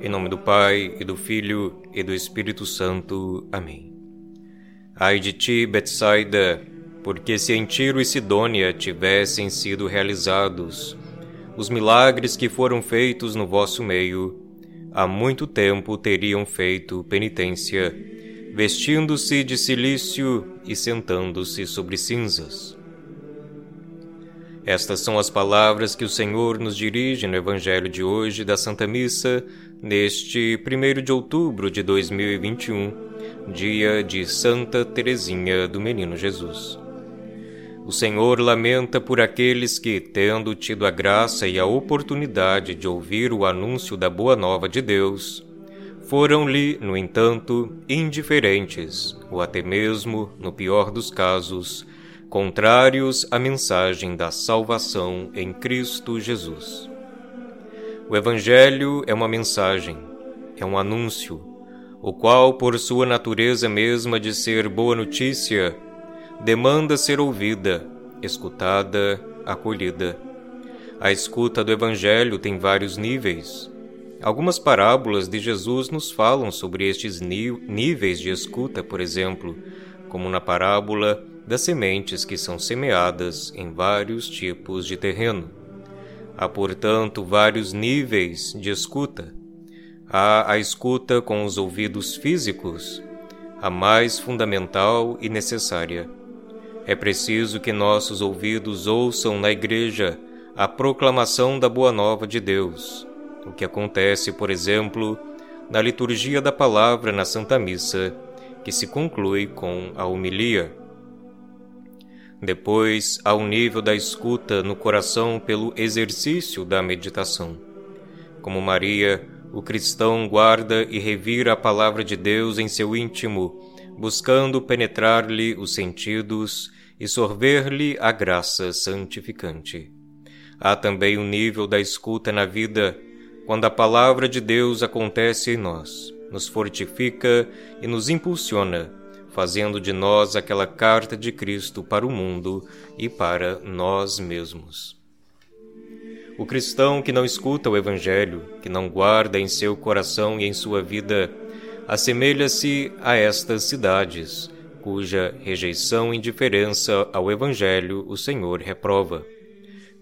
Em nome do Pai, e do Filho, e do Espírito Santo. Amém. Ai de ti, Betsaida, porque se em Tiro e Sidônia tivessem sido realizados os milagres que foram feitos no vosso meio, há muito tempo teriam feito penitência, vestindo-se de silício e sentando-se sobre cinzas. Estas são as palavras que o Senhor nos dirige no Evangelho de hoje da Santa Missa, neste 1 de outubro de 2021, dia de Santa Teresinha do Menino Jesus. O Senhor lamenta por aqueles que, tendo tido a graça e a oportunidade de ouvir o anúncio da boa nova de Deus, foram-lhe, no entanto, indiferentes, ou até mesmo, no pior dos casos, contrários à mensagem da salvação em Cristo Jesus. O Evangelho é uma mensagem, é um anúncio, o qual, por sua natureza mesma de ser boa notícia, demanda ser ouvida, escutada, acolhida. A escuta do Evangelho tem vários níveis. Algumas parábolas de Jesus nos falam sobre estes níveis de escuta, por exemplo, como na parábola das sementes que são semeadas em vários tipos de terreno. Há, portanto, vários níveis de escuta. Há a escuta com os ouvidos físicos, a mais fundamental e necessária. É preciso que nossos ouvidos ouçam na Igreja a proclamação da Boa Nova de Deus, o que acontece, por exemplo, na liturgia da palavra na Santa Missa, que se conclui com a homilia. Depois, ao nível da escuta no coração pelo exercício da meditação. Como Maria, o cristão guarda e revira a palavra de Deus em seu íntimo, buscando penetrar-lhe os sentidos e sorver-lhe a graça santificante. Há também o um nível da escuta na vida, quando a palavra de Deus acontece em nós, nos fortifica e nos impulsiona fazendo de nós aquela carta de Cristo para o mundo e para nós mesmos. O cristão que não escuta o Evangelho, que não guarda em seu coração e em sua vida, assemelha-se a estas cidades, cuja rejeição e indiferença ao Evangelho o Senhor reprova.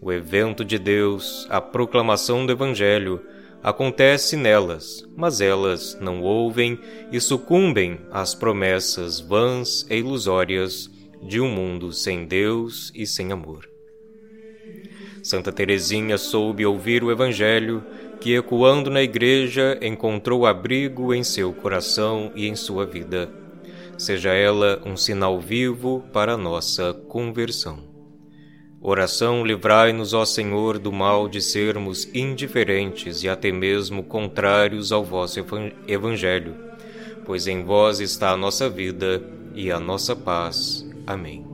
O evento de Deus, a proclamação do Evangelho, acontece nelas, mas elas não ouvem e sucumbem às promessas vãs e ilusórias de um mundo sem Deus e sem amor. Santa Teresinha soube ouvir o Evangelho, que ecoando na igreja encontrou abrigo em seu coração e em sua vida. Seja ela um sinal vivo para a nossa conversão. Oração livrai-nos, ó Senhor, do mal de sermos indiferentes e até mesmo contrários ao vosso Evangelho, pois em vós está a nossa vida e a nossa paz. Amém.